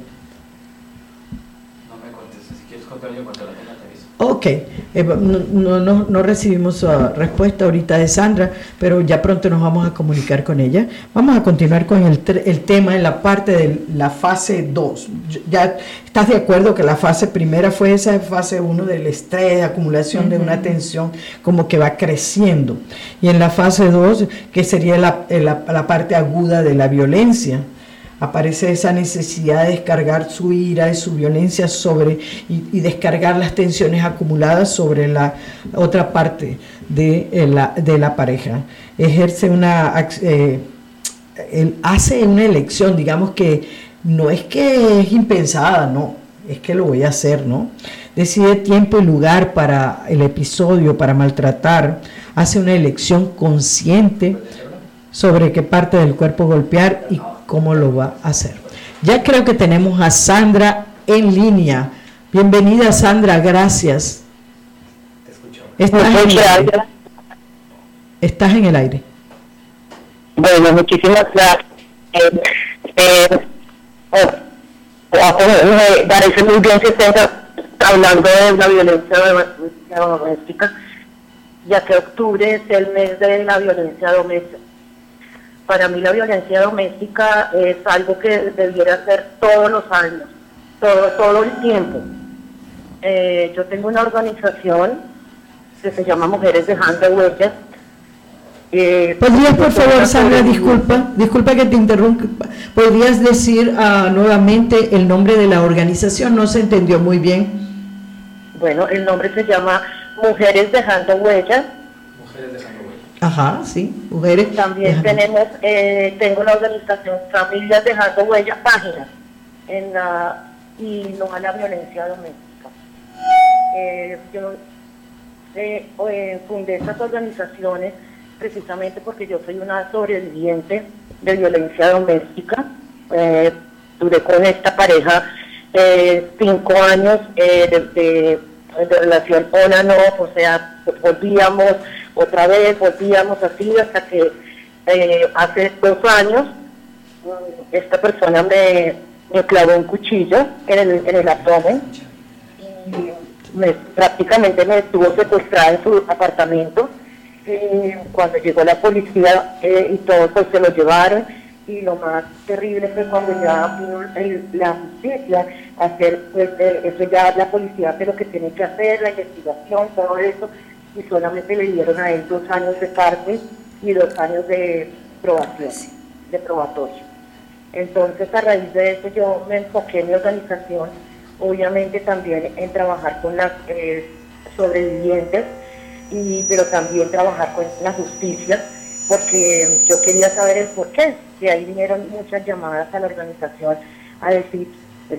Ok, eh, no, no, no, recibimos uh, respuesta ahorita de Sandra, pero ya pronto nos vamos a comunicar con ella. Vamos a continuar con el, el tema en la parte de la fase 2. ¿Ya estás de acuerdo que la fase primera fue esa fase 1 del estrés, de acumulación de una tensión como que va creciendo? Y en la fase 2, que sería la, la, la parte aguda de la violencia aparece esa necesidad de descargar su ira y su violencia sobre y, descargar las tensiones acumuladas sobre la otra parte de, eh, la, de la pareja. Ejerce una, eh, hace una elección, digamos que no es que es impensada, no, es que lo voy a hacer, ¿no? Decide tiempo y lugar para el episodio, para maltratar, hace una elección consciente sobre qué parte del cuerpo golpear y cómo lo va a hacer. Ya creo que tenemos a Sandra en línea. Bienvenida Sandra, gracias. Estás en el aire. Estás en el aire. Bueno, muchísimas gracias. Eh, eh, oh, parece muy bien que estén hablando de la violencia doméstica, ya que octubre es el mes de la violencia doméstica para mí la violencia doméstica es algo que debiera ser todos los años, todo, todo el tiempo. Eh, yo tengo una organización que se llama Mujeres Dejando Huellas. Eh, ¿Podrías, por favor, Sandra, disculpa, disculpa que te interrumpa, ¿podrías decir uh, nuevamente el nombre de la organización? No se entendió muy bien. Bueno, el nombre se llama Mujeres Dejando Huellas. Mujeres Dejando Ajá, sí, mujeres. También tenemos, eh, tengo la organización Familias Dejando Huellas, páginas, en la, y no a la violencia doméstica. Eh, yo eh, fundé estas organizaciones precisamente porque yo soy una sobreviviente de violencia doméstica. duré con esta pareja cinco años de, de, relación hola no, o sea, volvíamos otra vez volvíamos así hasta que eh, hace dos años esta persona me, clavó un cuchillo en el, en el abdomen y me, prácticamente me estuvo secuestrada en su apartamento. Y cuando llegó la policía eh, y todo, pues se lo llevaron. Y lo más terrible fue cuando ya vino la justicia a hacer, pues eh, eso ya la policía hace lo que tiene que hacer, la investigación, todo eso y solamente le dieron a él dos años de cárcel y dos años de probación, de probatorio. Entonces, a raíz de eso, yo me enfoqué en mi organización, obviamente también en trabajar con las eh, sobrevivientes, y, pero también trabajar con la justicia, porque yo quería saber el por qué. Y ahí vinieron muchas llamadas a la organización a decir,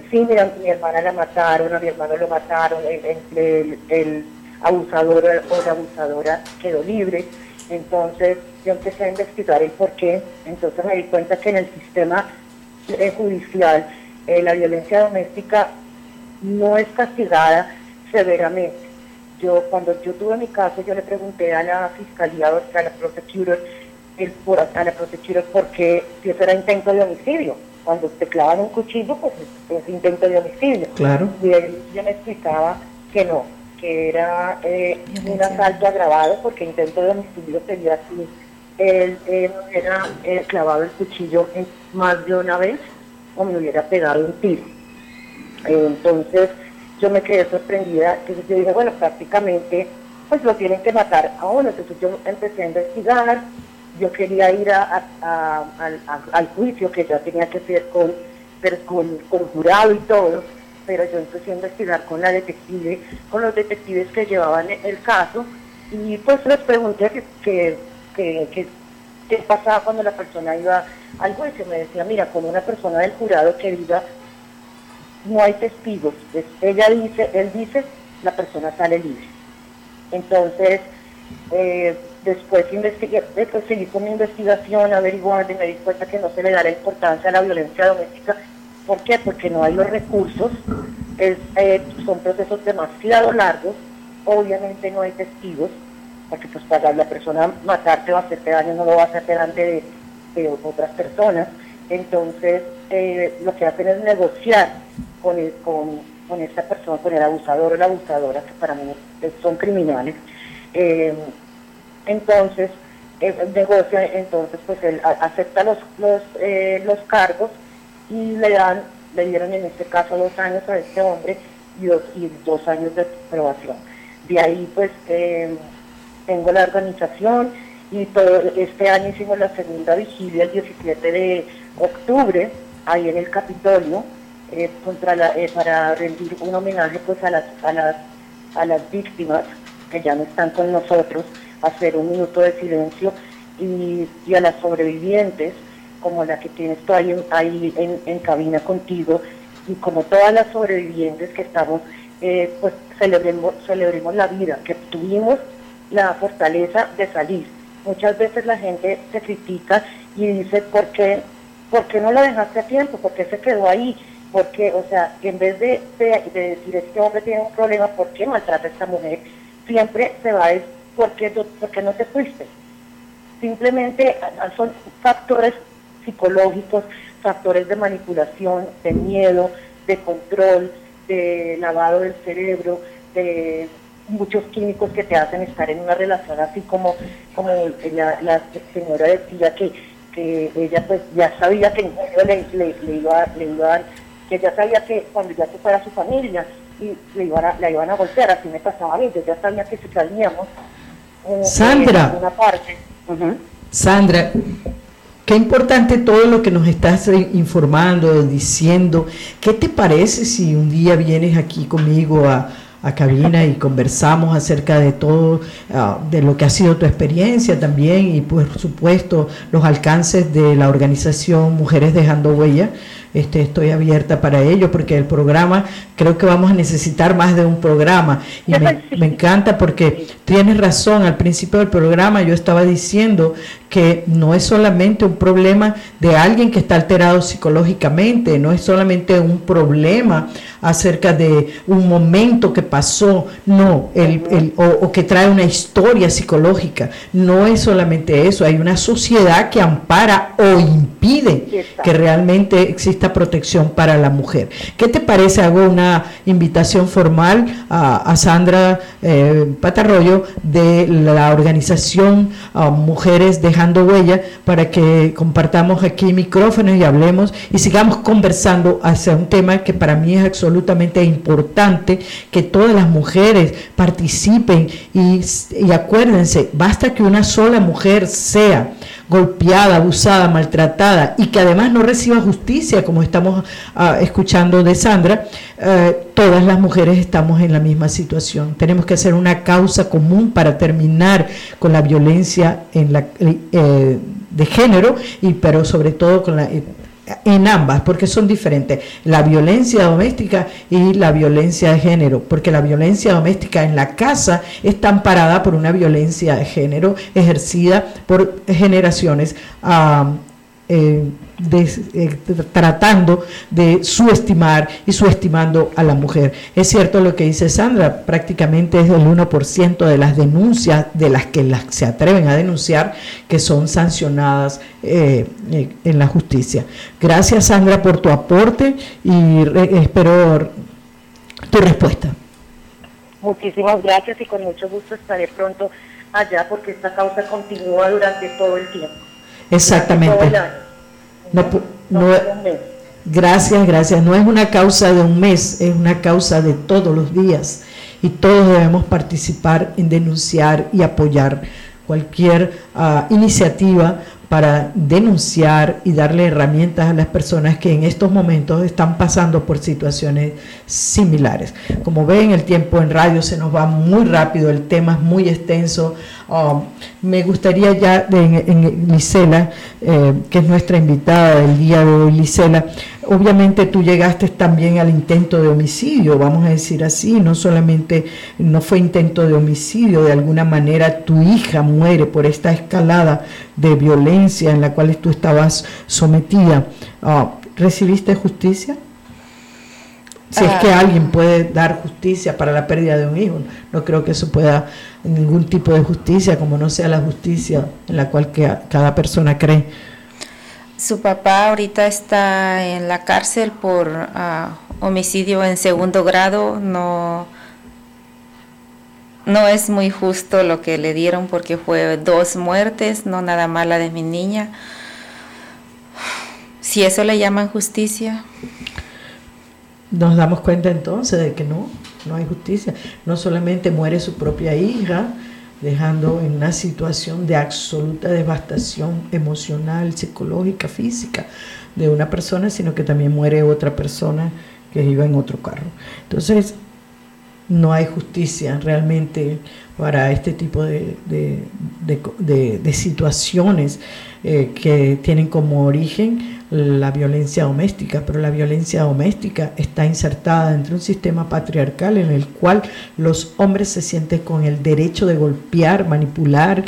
sí, mira, mi hermana la mataron, a mi hermano lo mataron, el abusador o la abusadora quedó libre. Entonces yo empecé a investigar el por qué. Entonces me di cuenta que en el sistema eh, judicial eh, la violencia doméstica no es castigada severamente. Yo cuando yo tuve mi caso yo le pregunté a la fiscalía, a la prosecutor, el, por, a la prosecutor por qué si eso era intento de homicidio. Cuando te clavan un cuchillo, pues es, intento de homicidio. Claro. Y él ya me explicaba que no, que era eh, un asalto agravado porque intento de homicidio sería así. Él, él hubiera eh, clavado el cuchillo más de una vez o me hubiera pegado un tiro. entonces yo me quedé sorprendida, entonces yo dije, bueno, prácticamente pues lo tienen que matar a uno. Entonces yo empecé a investigar, yo quería ir a, al, juicio que ya tenía que ser con, con, con jurado y todo pero yo empecé a investigar con la detective, con los detectives que llevaban el caso, y pues les pregunté que, qué pasaba cuando la persona iba al juicio. Me decía, mira, con una persona del jurado que diga, no hay testigos. ella dice, él dice, la persona sale libre. Entonces, eh, después investigué, después seguí con mi investigación, averiguando y me di cuenta que no se le da la importancia a la violencia doméstica. ¿Por qué? Porque no hay los recursos, eh, son procesos demasiado largos, obviamente no hay testigos, porque pues para la persona matarte o hacerte daño no lo va a hacer delante de, otras personas. Entonces, eh, lo que hacen es negociar con, con, con esta persona, con el abusador o la abusadora, que para mí son criminales. Eh, entonces, eh, negocia, entonces pues él acepta los, los, eh, los cargos y le dan, le dieron en este caso dos años a este hombre y dos, y dos años de probación. De ahí pues tengo la organización y todo este año hicimos la segunda vigilia el 17 de octubre ahí en el Capitolio eh, contra la, eh, para rendir un homenaje pues a las, a las, a las víctimas que ya no están con nosotros, hacer un minuto de silencio y, a las sobrevivientes como la que tienes tú ahí, ahí en, en, cabina contigo y como todas las sobrevivientes que estamos, eh, pues celebremos, celebremos la vida, que tuvimos la fortaleza de salir. Muchas veces la gente se critica y dice, ¿por qué, ¿por qué no lo dejaste a tiempo? ¿Por qué se quedó ahí? Porque, o sea, en vez de, de, decir, este hombre tiene un problema, ¿por qué maltrata a esta mujer? Siempre se va a decir, ¿por qué, ¿por qué no te fuiste? Simplemente son factores psicológicos, factores de manipulación, de miedo, de control, de lavado del cerebro, de muchos químicos que te hacen estar en una relación así como, como la, señora decía que, que ella pues ya sabía que le, le, le, iba, le iba que ya sabía que cuando ya se fuera su familia y le iban a, la iban a golpear, así me pasaba a mí, yo ya sabía que si salíamos eh, Sandra, parte. Sandra, Qué importante todo lo que nos estás informando, diciendo. ¿Qué te parece si un día vienes aquí conmigo a, a cabina y conversamos acerca de todo, ah, de lo que ha sido tu experiencia también y por supuesto los alcances de la organización Mujeres Dejando Huella. Este, estoy abierta para ello porque el programa, creo que vamos a necesitar más de un programa y me, me encanta porque tienes razón, al principio del programa yo estaba diciendo que no es solamente un problema de alguien que está alterado psicológicamente, no es solamente un problema acerca de un momento que pasó, no, el, o, que trae una historia psicológica, no es solamente eso, hay una sociedad que ampara o impide que realmente exista protección para la mujer. ¿Qué te parece? Hago una invitación formal a, Sandra eh, Patarroyo de la organización ah, Mujeres de dejando huella para que compartamos aquí micrófonos y hablemos y sigamos conversando hacia un tema que para mí es absolutamente importante, que todas las mujeres participen y, y acuérdense, basta que una sola mujer sea golpeada, abusada, maltratada y que además no reciba justicia, como estamos ah, escuchando de Sandra, eh, todas las mujeres estamos en la misma situación. Tenemos que hacer una causa común para terminar con la violencia en la, eh, de género, y, pero sobre todo con la en ambas, porque son diferentes, la violencia doméstica y la violencia de género, porque la violencia doméstica en la casa está amparada por una violencia de género ejercida por generaciones. Ah, eh, eh, tratando de subestimar y subestimando a la mujer. Es cierto lo que dice Sandra, prácticamente es el 1% de las denuncias de las que las, se atreven a denunciar que son sancionadas eh, en la justicia. Gracias Sandra por tu aporte y espero tu respuesta. Muchísimas gracias y con mucho gusto estaré pronto allá porque esta causa continúa durante todo el tiempo. Exactamente. No, gracias, gracias. No es una causa de un mes, es una causa de todos los días. Y todos debemos participar en denunciar y apoyar cualquier ah, iniciativa para denunciar y darle herramientas a las personas que en estos momentos están pasando por situaciones similares. Como ven, el tiempo en radio se nos va muy rápido, el tema es muy extenso. Um, me gustaría ya en, en Lisela, eh, que es nuestra invitada del día de hoy, Lisela, obviamente tú llegaste también al intento de homicidio, vamos a decir así, no solamente no fue intento de homicidio, de alguna manera tu hija muere por esta escalada de violencia en la cual tú estabas sometida. Ah, ¿Recibiste justicia? Si es que ah. alguien puede dar justicia para la pérdida de un hijo, no creo que eso pueda ningún tipo de justicia, como no sea la justicia en la cual cada persona cree. Su papá ahorita está en la cárcel por ah, homicidio en segundo grado. No, no es muy justo lo que le dieron porque fue dos muertes, no nada más la de mi niña. Si eso le llaman justicia. Nos damos cuenta entonces de que no, no hay justicia. No solamente muere su propia hija, dejando en una situación de absoluta devastación emocional, psicológica, física de una persona, sino que también muere otra persona que iba en otro carro. Entonces, no hay justicia realmente para este tipo de, de, situaciones eh, que tienen como origen la violencia doméstica, pero la violencia doméstica está insertada dentro de un sistema patriarcal en el cual los hombres se sienten con el derecho de golpear, manipular,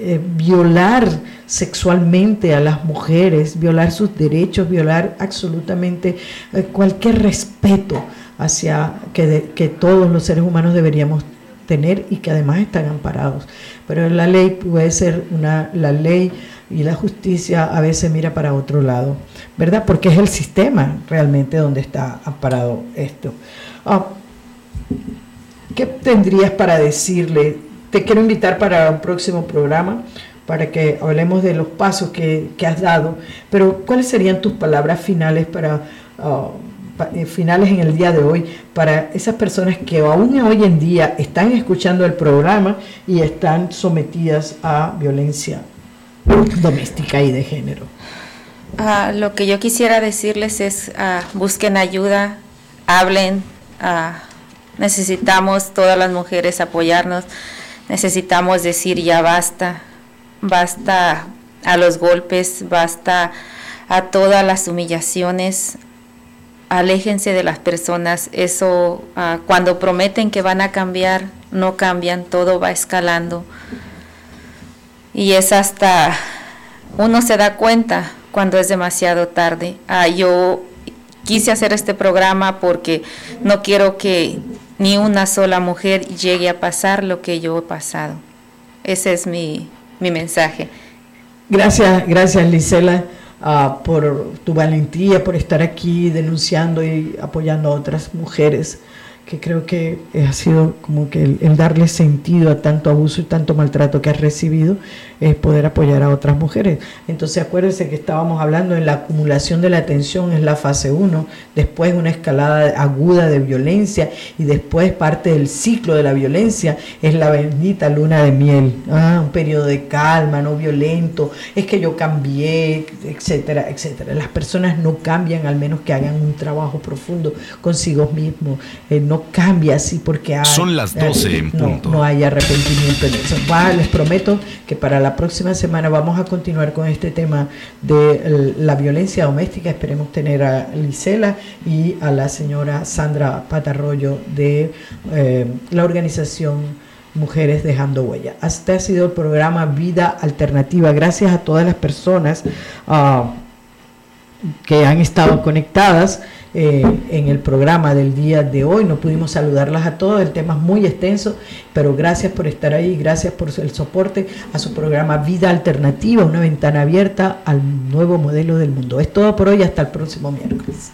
eh, violar sexualmente a las mujeres, violar sus derechos, violar absolutamente eh, cualquier respeto hacia que, que todos los seres humanos deberíamos tener y que además están amparados. Pero la ley puede ser una, la ley y la justicia a veces mira para otro lado, ¿verdad? Porque es el sistema realmente donde está amparado esto. Ah, ¿Qué tendrías para decirle? Te quiero invitar para un próximo programa para que hablemos de los pasos que, has dado, pero ¿cuáles serían tus palabras finales para... Ah, finales en el día de hoy para esas personas que aún hoy en día están escuchando el programa y están sometidas a violencia doméstica y de género. Ah, lo que yo quisiera decirles es ah, busquen ayuda, hablen, ah, necesitamos todas las mujeres apoyarnos, necesitamos decir ya basta, basta a los golpes, basta a todas las humillaciones, aléjense de las personas, eso cuando prometen que van a cambiar, no cambian, todo va escalando y es hasta uno se da cuenta cuando es demasiado tarde. Ah, yo quise hacer este programa porque no quiero que ni una sola mujer llegue a pasar lo que yo he pasado. Ese es mi, mi mensaje. Gracias, gracias Lisela, ah, por tu valentía, por estar aquí denunciando y apoyando a otras mujeres que creo que ha sido como que el, darle sentido a tanto abuso y tanto maltrato que has recibido es poder apoyar a otras mujeres. Entonces acuérdense que estábamos hablando en la acumulación de la atención es la fase 1, después una escalada aguda de violencia y después parte del ciclo de la violencia es la bendita luna de miel, ah, un periodo de calma, no violento, es que yo cambié, etcétera, etcétera. Las personas no cambian al menos que hagan un trabajo profundo consigo mismos. Eh, no cambia así porque hay, Son las 12 en punto. No, hay arrepentimiento en eso. les prometo que para la próxima semana vamos a continuar con este tema de la violencia doméstica. Esperemos tener a Lisela y a la señora Sandra Patarroyo de eh, la organización Mujeres Dejando Huella. Este ha sido el programa Vida Alternativa. Gracias a todas las personas ah, que han estado conectadas. Eh, en el programa del día de hoy. No pudimos saludarlas a todos, el tema es muy extenso, pero gracias por estar ahí, gracias por el soporte a su programa Vida Alternativa, una ventana abierta al nuevo modelo del mundo. Es todo por hoy, hasta el próximo miércoles.